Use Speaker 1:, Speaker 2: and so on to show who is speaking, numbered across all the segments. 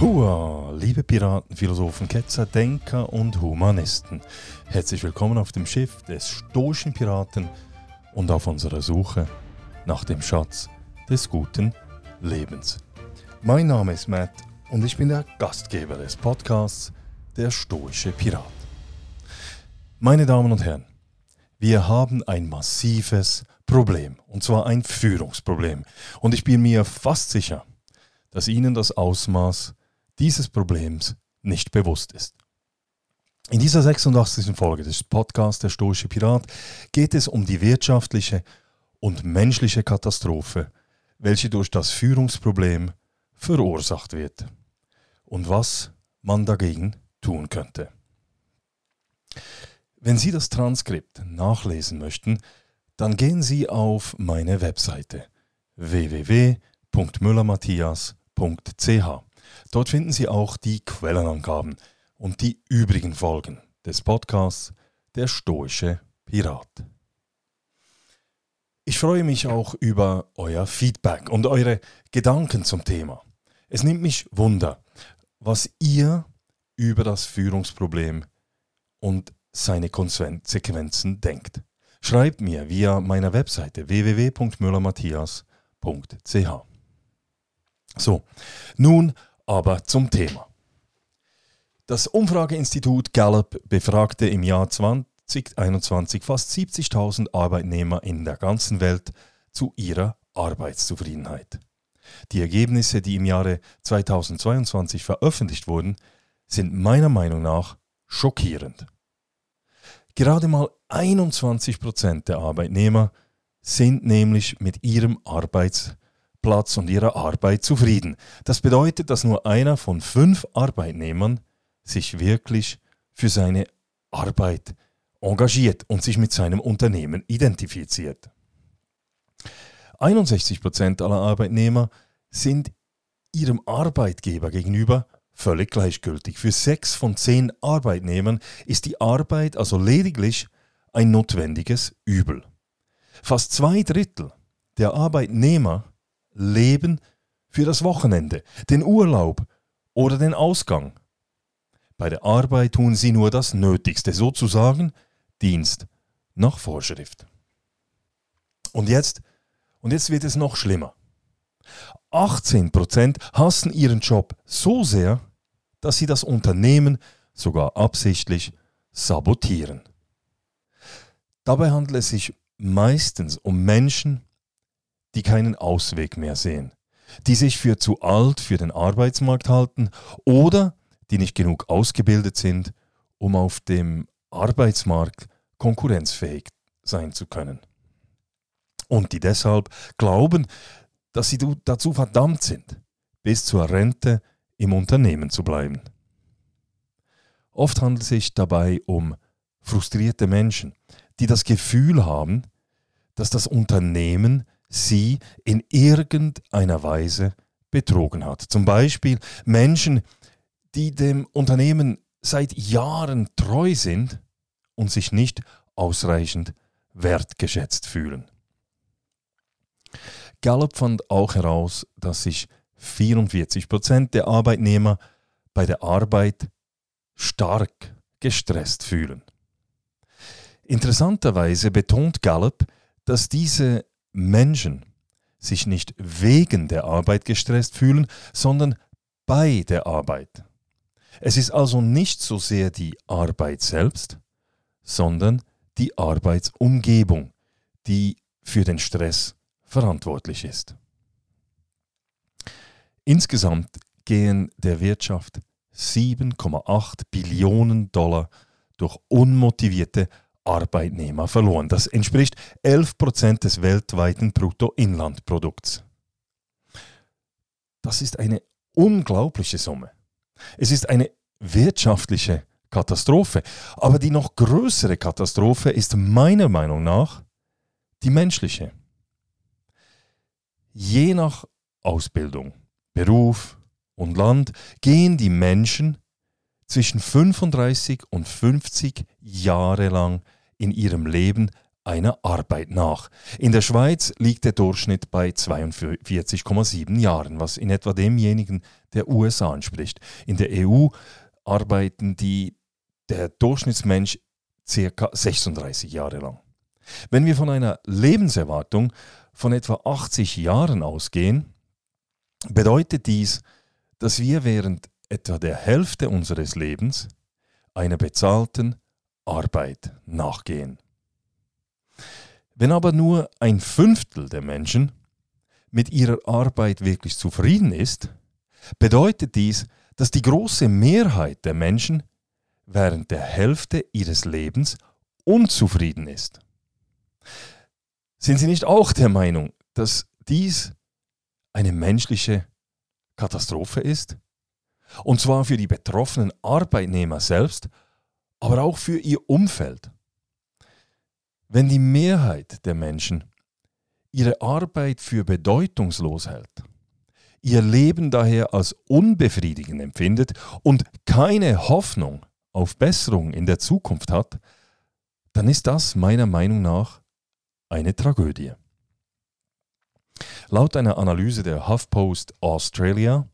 Speaker 1: Hua, liebe Piraten, Philosophen, Ketzer, Denker und Humanisten. Herzlich willkommen auf dem Schiff des stoischen Piraten und auf unserer Suche nach dem Schatz des guten Lebens. Mein Name ist Matt und ich bin der Gastgeber des Podcasts Der stoische Pirat. Meine Damen und Herren, wir haben ein massives Problem, und zwar ein Führungsproblem. Und ich bin mir fast sicher, dass Ihnen das Ausmaß dieses Problems nicht bewusst ist. In dieser 86. Folge des Podcasts Der Stoische Pirat geht es um die wirtschaftliche und menschliche Katastrophe, welche durch das Führungsproblem verursacht wird und was man dagegen tun könnte. Wenn Sie das Transkript nachlesen möchten, dann gehen Sie auf meine Webseite www.müllermatthias.ch. Dort finden Sie auch die Quellenangaben und die übrigen Folgen des Podcasts Der stoische Pirat. Ich freue mich auch über euer Feedback und eure Gedanken zum Thema. Es nimmt mich Wunder, was ihr über das Führungsproblem und seine Konsequenzen denkt. Schreibt mir via meiner Webseite www.müllermatthias.ch. So, nun aber zum Thema. Das Umfrageinstitut Gallup befragte im Jahr 2021 fast 70.000 Arbeitnehmer in der ganzen Welt zu ihrer Arbeitszufriedenheit. Die Ergebnisse, die im Jahre 2022 veröffentlicht wurden, sind meiner Meinung nach schockierend. Gerade mal 21 Prozent der Arbeitnehmer sind nämlich mit ihrem Arbeitsplatz Platz und ihrer Arbeit zufrieden. Das bedeutet, dass nur einer von fünf Arbeitnehmern sich wirklich für seine Arbeit engagiert und sich mit seinem Unternehmen identifiziert. 61% aller Arbeitnehmer sind ihrem Arbeitgeber gegenüber völlig gleichgültig. Für sechs von zehn Arbeitnehmern ist die Arbeit also lediglich ein notwendiges Übel. Fast zwei Drittel der Arbeitnehmer leben für das Wochenende, den Urlaub oder den Ausgang. Bei der Arbeit tun sie nur das Nötigste, sozusagen Dienst nach Vorschrift. Und jetzt, und jetzt wird es noch schlimmer. 18% hassen ihren Job so sehr, dass sie das Unternehmen sogar absichtlich sabotieren. Dabei handelt es sich meistens um Menschen, die keinen Ausweg mehr sehen, die sich für zu alt für den Arbeitsmarkt halten oder die nicht genug ausgebildet sind, um auf dem Arbeitsmarkt konkurrenzfähig sein zu können. Und die deshalb glauben, dass sie dazu verdammt sind, bis zur Rente im Unternehmen zu bleiben. Oft handelt es sich dabei um frustrierte Menschen, die das Gefühl haben, dass das Unternehmen sie in irgendeiner Weise betrogen hat. Zum Beispiel Menschen, die dem Unternehmen seit Jahren treu sind und sich nicht ausreichend wertgeschätzt fühlen. Gallup fand auch heraus, dass sich 44 Prozent der Arbeitnehmer bei der Arbeit stark gestresst fühlen. Interessanterweise betont Gallup, dass diese Menschen sich nicht wegen der Arbeit gestresst fühlen, sondern bei der Arbeit. Es ist also nicht so sehr die Arbeit selbst, sondern die Arbeitsumgebung, die für den Stress verantwortlich ist. Insgesamt gehen der Wirtschaft 7,8 Billionen Dollar durch unmotivierte Arbeitnehmer verloren. Das entspricht 11 Prozent des weltweiten Bruttoinlandprodukts. Das ist eine unglaubliche Summe. Es ist eine wirtschaftliche Katastrophe. Aber die noch größere Katastrophe ist meiner Meinung nach die menschliche. Je nach Ausbildung, Beruf und Land gehen die Menschen zwischen 35 und 50 Jahre lang in ihrem Leben einer Arbeit nach. In der Schweiz liegt der Durchschnitt bei 42,7 Jahren, was in etwa demjenigen der USA entspricht. In der EU arbeiten die, der Durchschnittsmensch circa 36 Jahre lang. Wenn wir von einer Lebenserwartung von etwa 80 Jahren ausgehen, bedeutet dies, dass wir während etwa der Hälfte unseres Lebens einer bezahlten Arbeit nachgehen. Wenn aber nur ein Fünftel der Menschen mit ihrer Arbeit wirklich zufrieden ist, bedeutet dies, dass die große Mehrheit der Menschen während der Hälfte ihres Lebens unzufrieden ist. Sind Sie nicht auch der Meinung, dass dies eine menschliche Katastrophe ist? Und zwar für die betroffenen Arbeitnehmer selbst, aber auch für ihr Umfeld. Wenn die Mehrheit der Menschen ihre Arbeit für bedeutungslos hält, ihr Leben daher als unbefriedigend empfindet und keine Hoffnung auf Besserung in der Zukunft hat, dann ist das meiner Meinung nach eine Tragödie. Laut einer Analyse der HuffPost Australia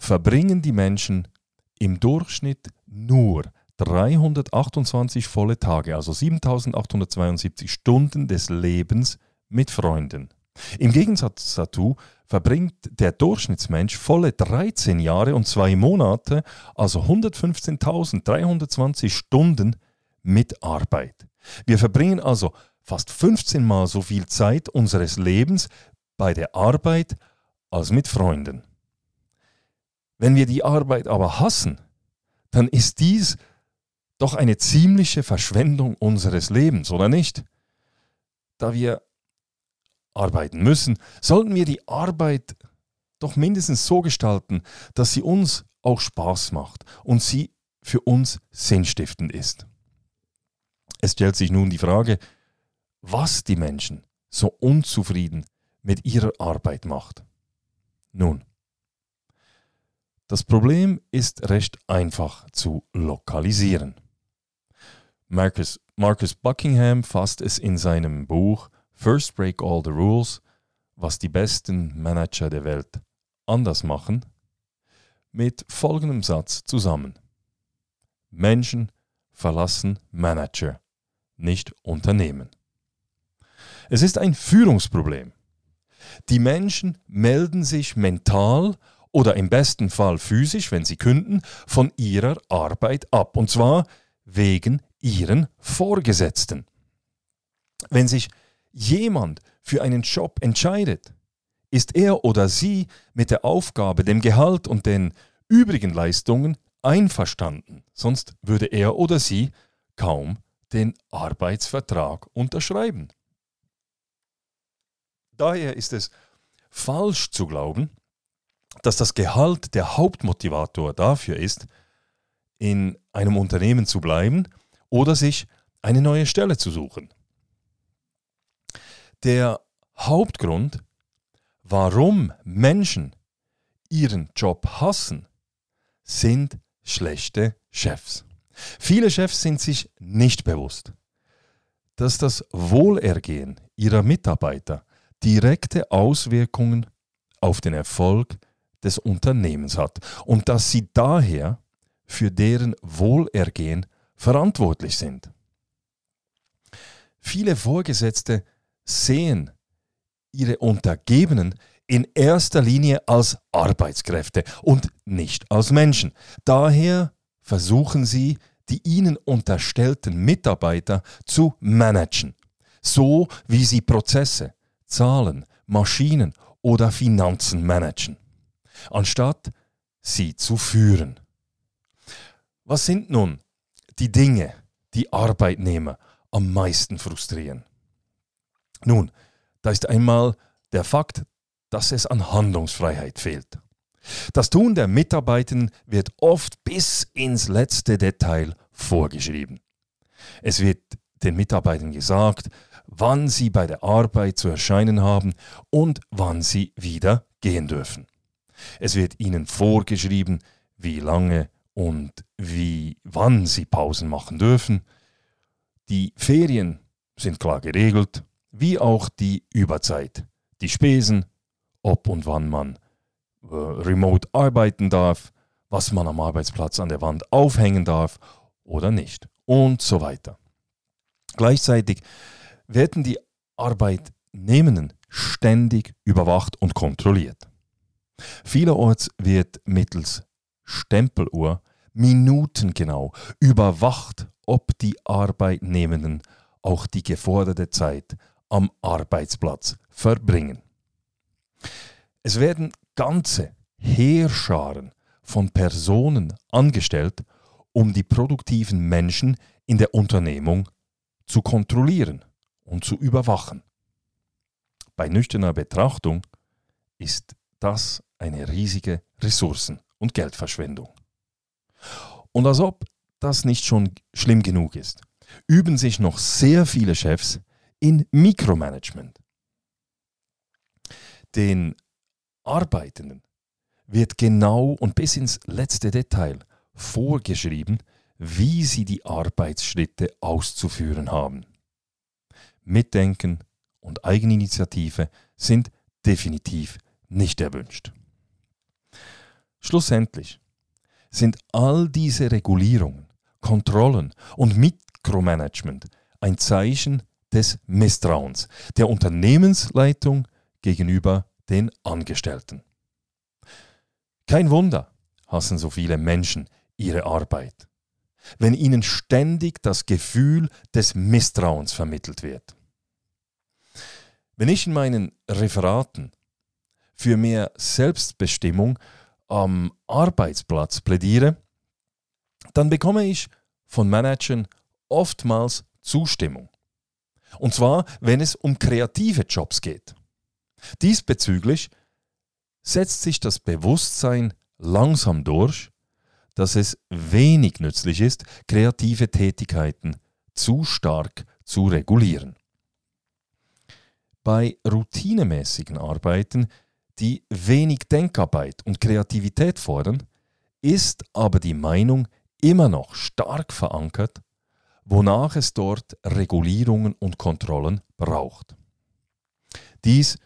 Speaker 1: verbringen die Menschen im Durchschnitt nur 328 volle Tage, also 7872 Stunden des Lebens mit Freunden. Im Gegensatz dazu verbringt der Durchschnittsmensch volle 13 Jahre und zwei Monate, also 115.320 Stunden mit Arbeit. Wir verbringen also fast 15 Mal so viel Zeit unseres Lebens bei der Arbeit als mit Freunden. Wenn wir die Arbeit aber hassen, dann ist dies doch eine ziemliche Verschwendung unseres Lebens, oder nicht? Da wir arbeiten müssen, sollten wir die Arbeit doch mindestens so gestalten, dass sie uns auch Spaß macht und sie für uns sinnstiftend ist. Es stellt sich nun die Frage, was die Menschen so unzufrieden mit ihrer Arbeit macht. Nun, das Problem ist recht einfach zu lokalisieren. Marcus, Marcus Buckingham fasst es in seinem Buch First Break All the Rules, was die besten Manager der Welt anders machen, mit folgendem Satz zusammen. Menschen verlassen Manager, nicht Unternehmen. Es ist ein Führungsproblem. Die Menschen melden sich mental oder im besten Fall physisch, wenn sie künden, von ihrer Arbeit ab. Und zwar wegen ihren Vorgesetzten. Wenn sich jemand für einen Job entscheidet, ist er oder sie mit der Aufgabe, dem Gehalt und den übrigen Leistungen einverstanden, sonst würde er oder sie kaum den Arbeitsvertrag unterschreiben. Daher ist es falsch zu glauben, dass das Gehalt der Hauptmotivator dafür ist, in einem Unternehmen zu bleiben oder sich eine neue Stelle zu suchen. Der Hauptgrund, warum Menschen ihren Job hassen, sind schlechte Chefs. Viele Chefs sind sich nicht bewusst, dass das Wohlergehen ihrer Mitarbeiter direkte Auswirkungen auf den Erfolg des Unternehmens hat und dass sie daher für deren Wohlergehen verantwortlich sind. Viele Vorgesetzte sehen ihre Untergebenen in erster Linie als Arbeitskräfte und nicht als Menschen. Daher versuchen sie, die ihnen unterstellten Mitarbeiter zu managen, so wie sie Prozesse, Zahlen, Maschinen oder Finanzen managen, anstatt sie zu führen. Was sind nun die Dinge, die Arbeitnehmer am meisten frustrieren? Nun, da ist einmal der Fakt, dass es an Handlungsfreiheit fehlt. Das Tun der Mitarbeitenden wird oft bis ins letzte Detail vorgeschrieben. Es wird den Mitarbeitern gesagt, wann sie bei der Arbeit zu erscheinen haben und wann sie wieder gehen dürfen. Es wird ihnen vorgeschrieben, wie lange und wie wann sie Pausen machen dürfen. Die Ferien sind klar geregelt wie auch die Überzeit, die Spesen, ob und wann man äh, remote arbeiten darf, was man am Arbeitsplatz an der Wand aufhängen darf oder nicht und so weiter. Gleichzeitig werden die Arbeitnehmenden ständig überwacht und kontrolliert. Vielerorts wird mittels Stempeluhr minutengenau überwacht, ob die Arbeitnehmenden auch die geforderte Zeit am Arbeitsplatz verbringen. Es werden ganze Heerscharen von Personen angestellt, um die produktiven Menschen in der Unternehmung zu kontrollieren und zu überwachen. Bei nüchterner Betrachtung ist das eine riesige Ressourcen- und Geldverschwendung. Und als ob das nicht schon schlimm genug ist, üben sich noch sehr viele Chefs in Mikromanagement. Den Arbeitenden wird genau und bis ins letzte Detail vorgeschrieben, wie sie die Arbeitsschritte auszuführen haben. Mitdenken und Eigeninitiative sind definitiv nicht erwünscht. Schlussendlich sind all diese Regulierungen, Kontrollen und Mikromanagement ein Zeichen des Misstrauens der Unternehmensleitung gegenüber den Angestellten. Kein Wunder hassen so viele Menschen ihre Arbeit, wenn ihnen ständig das Gefühl des Misstrauens vermittelt wird. Wenn ich in meinen Referaten für mehr Selbstbestimmung am Arbeitsplatz plädiere, dann bekomme ich von Managern oftmals Zustimmung. Und zwar, wenn es um kreative Jobs geht. Diesbezüglich setzt sich das Bewusstsein langsam durch, dass es wenig nützlich ist, kreative Tätigkeiten zu stark zu regulieren. Bei routinemäßigen Arbeiten die wenig Denkarbeit und Kreativität fordern, ist aber die Meinung immer noch stark verankert, wonach es dort Regulierungen und Kontrollen braucht. Dies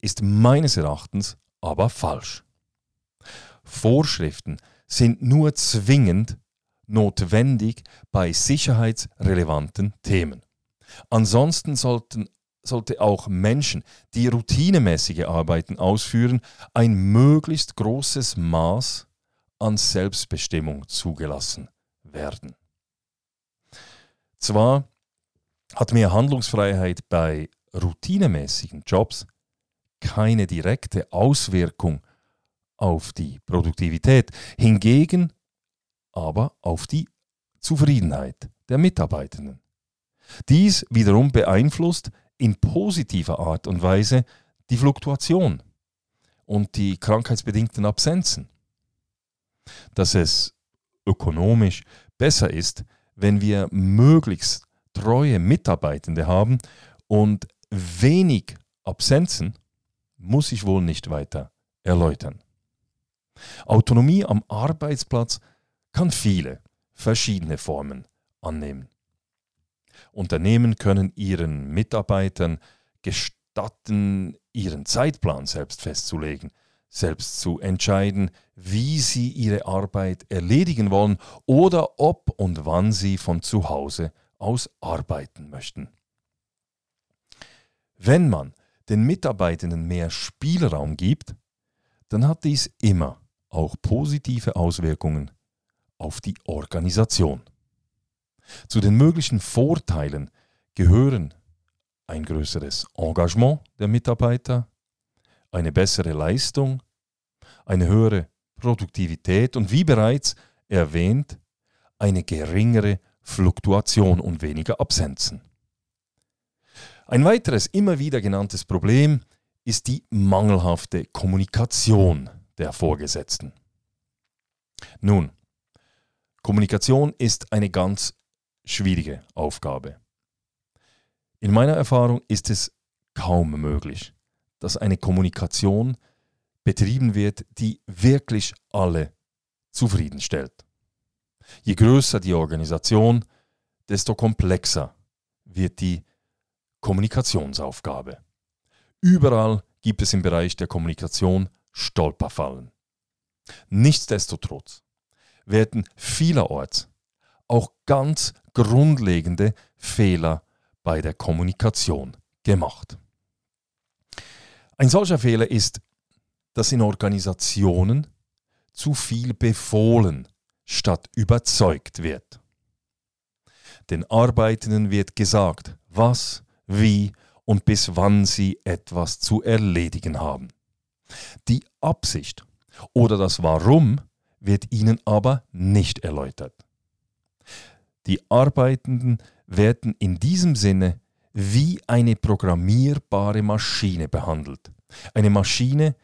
Speaker 1: ist meines Erachtens aber falsch. Vorschriften sind nur zwingend notwendig bei sicherheitsrelevanten Themen. Ansonsten sollten sollte auch Menschen, die routinemäßige Arbeiten ausführen, ein möglichst großes Maß an Selbstbestimmung zugelassen werden. Zwar hat mehr Handlungsfreiheit bei routinemäßigen Jobs keine direkte Auswirkung auf die Produktivität, hingegen aber auf die Zufriedenheit der Mitarbeitenden. Dies wiederum beeinflusst in positiver Art und Weise die Fluktuation und die krankheitsbedingten Absenzen. Dass es ökonomisch besser ist, wenn wir möglichst treue Mitarbeitende haben und wenig Absenzen, muss ich wohl nicht weiter erläutern. Autonomie am Arbeitsplatz kann viele verschiedene Formen annehmen. Unternehmen können ihren Mitarbeitern gestatten, ihren Zeitplan selbst festzulegen, selbst zu entscheiden, wie sie ihre Arbeit erledigen wollen oder ob und wann sie von zu Hause aus arbeiten möchten. Wenn man den Mitarbeitenden mehr Spielraum gibt, dann hat dies immer auch positive Auswirkungen auf die Organisation. Zu den möglichen Vorteilen gehören ein größeres Engagement der Mitarbeiter, eine bessere Leistung, eine höhere Produktivität und wie bereits erwähnt, eine geringere Fluktuation und weniger Absenzen. Ein weiteres immer wieder genanntes Problem ist die mangelhafte Kommunikation der Vorgesetzten. Nun, Kommunikation ist eine ganz schwierige Aufgabe. In meiner Erfahrung ist es kaum möglich, dass eine Kommunikation betrieben wird, die wirklich alle zufriedenstellt. Je größer die Organisation, desto komplexer wird die Kommunikationsaufgabe. Überall gibt es im Bereich der Kommunikation Stolperfallen. Nichtsdestotrotz werden vielerorts auch ganz grundlegende Fehler bei der Kommunikation gemacht. Ein solcher Fehler ist, dass in Organisationen zu viel befohlen statt überzeugt wird. Den Arbeitenden wird gesagt, was, wie und bis wann sie etwas zu erledigen haben. Die Absicht oder das Warum wird ihnen aber nicht erläutert. Die Arbeitenden werden in diesem Sinne wie eine programmierbare Maschine behandelt. Eine Maschine,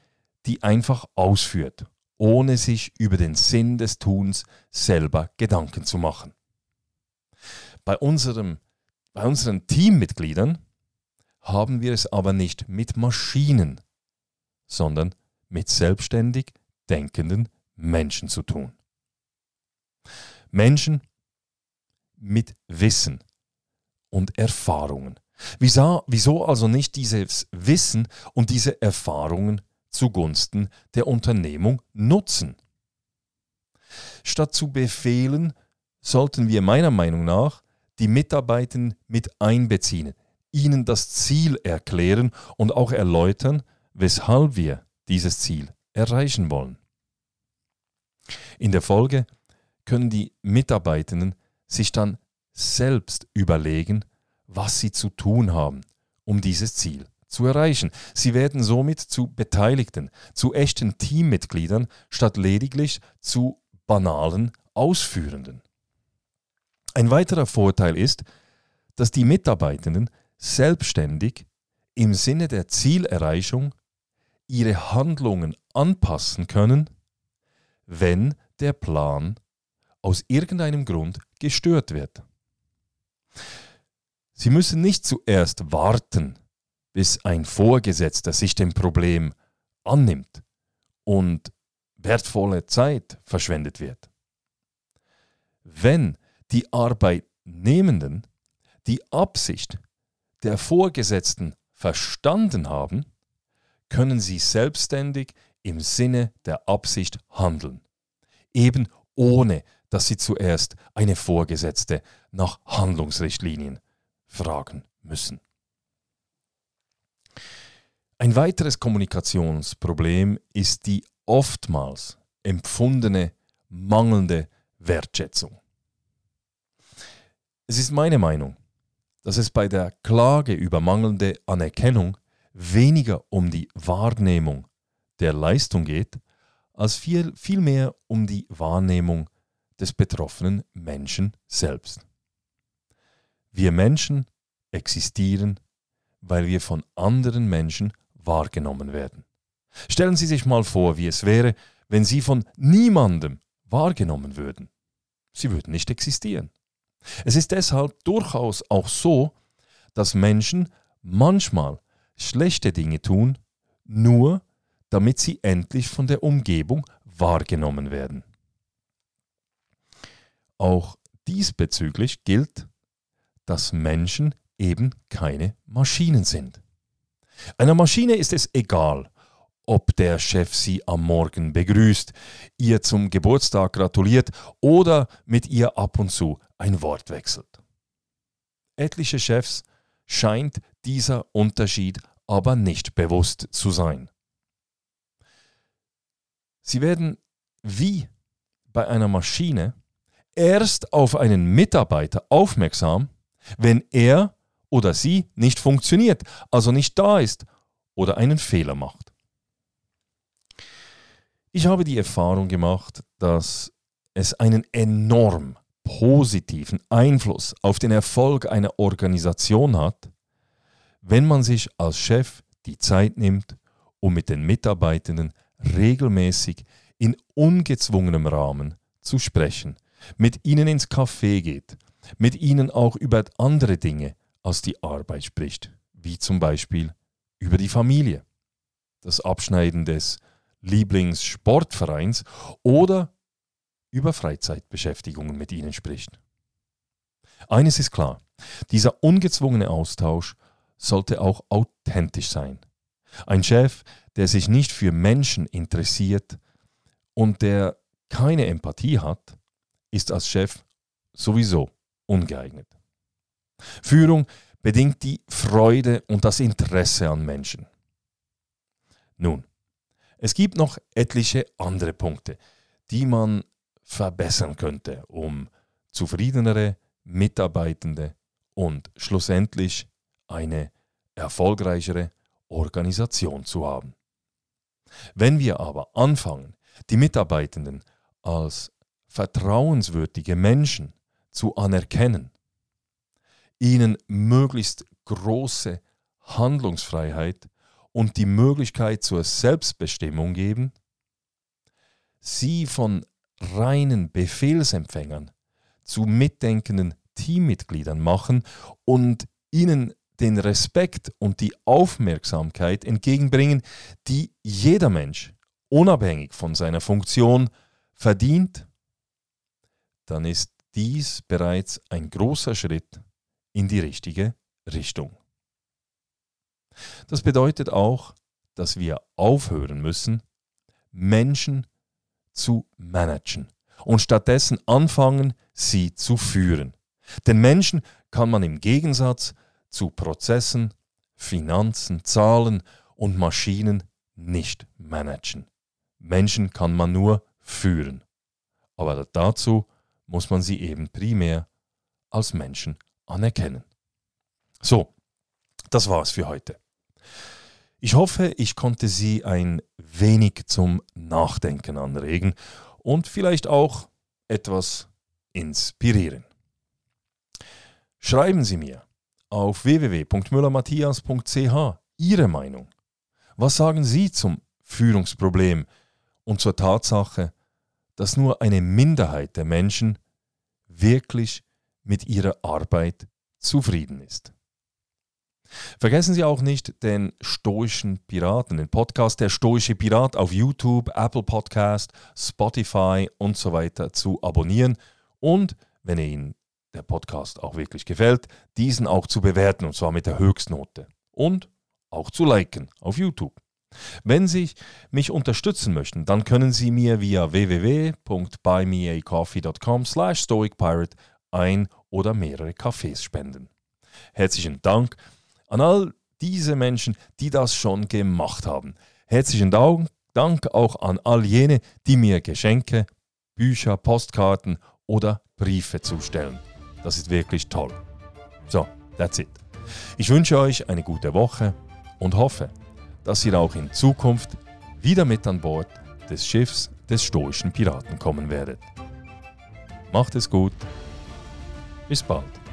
Speaker 1: die einfach ausführt, ohne sich über den Sinn des Tuns selber Gedanken zu machen. Bei, unserem, bei unseren Teammitgliedern haben wir es aber nicht mit Maschinen, sondern mit selbstständig denkenden Menschen zu tun. Menschen mit Wissen und Erfahrungen. Wieso, wieso also nicht dieses Wissen und diese Erfahrungen zugunsten der Unternehmung nutzen? Statt zu befehlen, sollten wir meiner Meinung nach die Mitarbeitenden mit einbeziehen, ihnen das Ziel erklären und auch erläutern, weshalb wir dieses Ziel erreichen wollen. In der Folge können die Mitarbeitenden sich dann selbst überlegen, was sie zu tun haben, um dieses Ziel zu erreichen. Sie werden somit zu Beteiligten, zu echten Teammitgliedern, statt lediglich zu banalen Ausführenden. Ein weiterer Vorteil ist, dass die Mitarbeitenden selbstständig im Sinne der Zielerreichung ihre Handlungen anpassen können, wenn der Plan aus irgendeinem Grund gestört wird. Sie müssen nicht zuerst warten, bis ein Vorgesetzter sich dem Problem annimmt und wertvolle Zeit verschwendet wird. Wenn die Arbeitnehmenden die Absicht der Vorgesetzten verstanden haben, können sie selbstständig im Sinne der Absicht handeln, eben ohne dass sie zuerst eine Vorgesetzte nach Handlungsrichtlinien fragen müssen. Ein weiteres Kommunikationsproblem ist die oftmals empfundene mangelnde Wertschätzung. Es ist meine Meinung, dass es bei der Klage über mangelnde Anerkennung weniger um die Wahrnehmung der Leistung geht, als viel, vielmehr um die Wahrnehmung des betroffenen Menschen selbst. Wir Menschen existieren, weil wir von anderen Menschen wahrgenommen werden. Stellen Sie sich mal vor, wie es wäre, wenn Sie von niemandem wahrgenommen würden. Sie würden nicht existieren. Es ist deshalb durchaus auch so, dass Menschen manchmal schlechte Dinge tun, nur damit sie endlich von der Umgebung wahrgenommen werden. Auch diesbezüglich gilt, dass Menschen eben keine Maschinen sind. Einer Maschine ist es egal, ob der Chef sie am Morgen begrüßt, ihr zum Geburtstag gratuliert oder mit ihr ab und zu ein Wort wechselt. Etliche Chefs scheint dieser Unterschied aber nicht bewusst zu sein. Sie werden wie bei einer Maschine erst auf einen Mitarbeiter aufmerksam, wenn er oder sie nicht funktioniert, also nicht da ist oder einen Fehler macht. Ich habe die Erfahrung gemacht, dass es einen enorm positiven Einfluss auf den Erfolg einer Organisation hat, wenn man sich als Chef die Zeit nimmt, um mit den Mitarbeitenden regelmäßig in ungezwungenem Rahmen zu sprechen, mit ihnen ins Café geht, mit ihnen auch über andere Dinge als die Arbeit spricht, wie zum Beispiel über die Familie, das Abschneiden des Lieblingssportvereins oder über Freizeitbeschäftigungen mit ihnen spricht. Eines ist klar, dieser ungezwungene Austausch sollte auch authentisch sein. Ein Chef, der sich nicht für Menschen interessiert und der keine Empathie hat, ist als Chef sowieso ungeeignet. Führung bedingt die Freude und das Interesse an Menschen. Nun, es gibt noch etliche andere Punkte, die man verbessern könnte, um zufriedenere Mitarbeitende und schlussendlich eine erfolgreichere Organisation zu haben. Wenn wir aber anfangen, die Mitarbeitenden als vertrauenswürdige Menschen zu anerkennen, ihnen möglichst große Handlungsfreiheit und die Möglichkeit zur Selbstbestimmung geben, sie von reinen Befehlsempfängern zu mitdenkenden Teammitgliedern machen und ihnen den Respekt und die Aufmerksamkeit entgegenbringen, die jeder Mensch, unabhängig von seiner Funktion, verdient, dann ist dies bereits ein großer Schritt in die richtige Richtung. Das bedeutet auch, dass wir aufhören müssen, Menschen zu managen und stattdessen anfangen, sie zu führen. Denn Menschen kann man im Gegensatz zu Prozessen, Finanzen, Zahlen und Maschinen nicht managen. Menschen kann man nur führen. Aber dazu muss man sie eben primär als Menschen anerkennen. So, das war's für heute. Ich hoffe, ich konnte Sie ein wenig zum Nachdenken anregen und vielleicht auch etwas inspirieren. Schreiben Sie mir auf www.müllermatthias.ch Ihre Meinung. Was sagen Sie zum Führungsproblem und zur Tatsache, dass nur eine Minderheit der Menschen wirklich mit ihrer Arbeit zufrieden ist? Vergessen Sie auch nicht den stoischen Piraten, den Podcast Der stoische Pirat auf YouTube, Apple Podcast, Spotify und so weiter zu abonnieren und, wenn Ihnen der Podcast auch wirklich gefällt, diesen auch zu bewerten und zwar mit der Höchstnote und auch zu liken auf YouTube. Wenn Sie mich unterstützen möchten, dann können Sie mir via www.buymeacoffee.com slash stoicpirate ein oder mehrere Kaffees spenden. Herzlichen Dank an all diese Menschen, die das schon gemacht haben. Herzlichen Dank auch an all jene, die mir Geschenke, Bücher, Postkarten oder Briefe zustellen. Das ist wirklich toll. So, that's it. Ich wünsche euch eine gute Woche und hoffe, dass ihr auch in Zukunft wieder mit an Bord des Schiffs des stoischen Piraten kommen werdet. Macht es gut. Bis bald.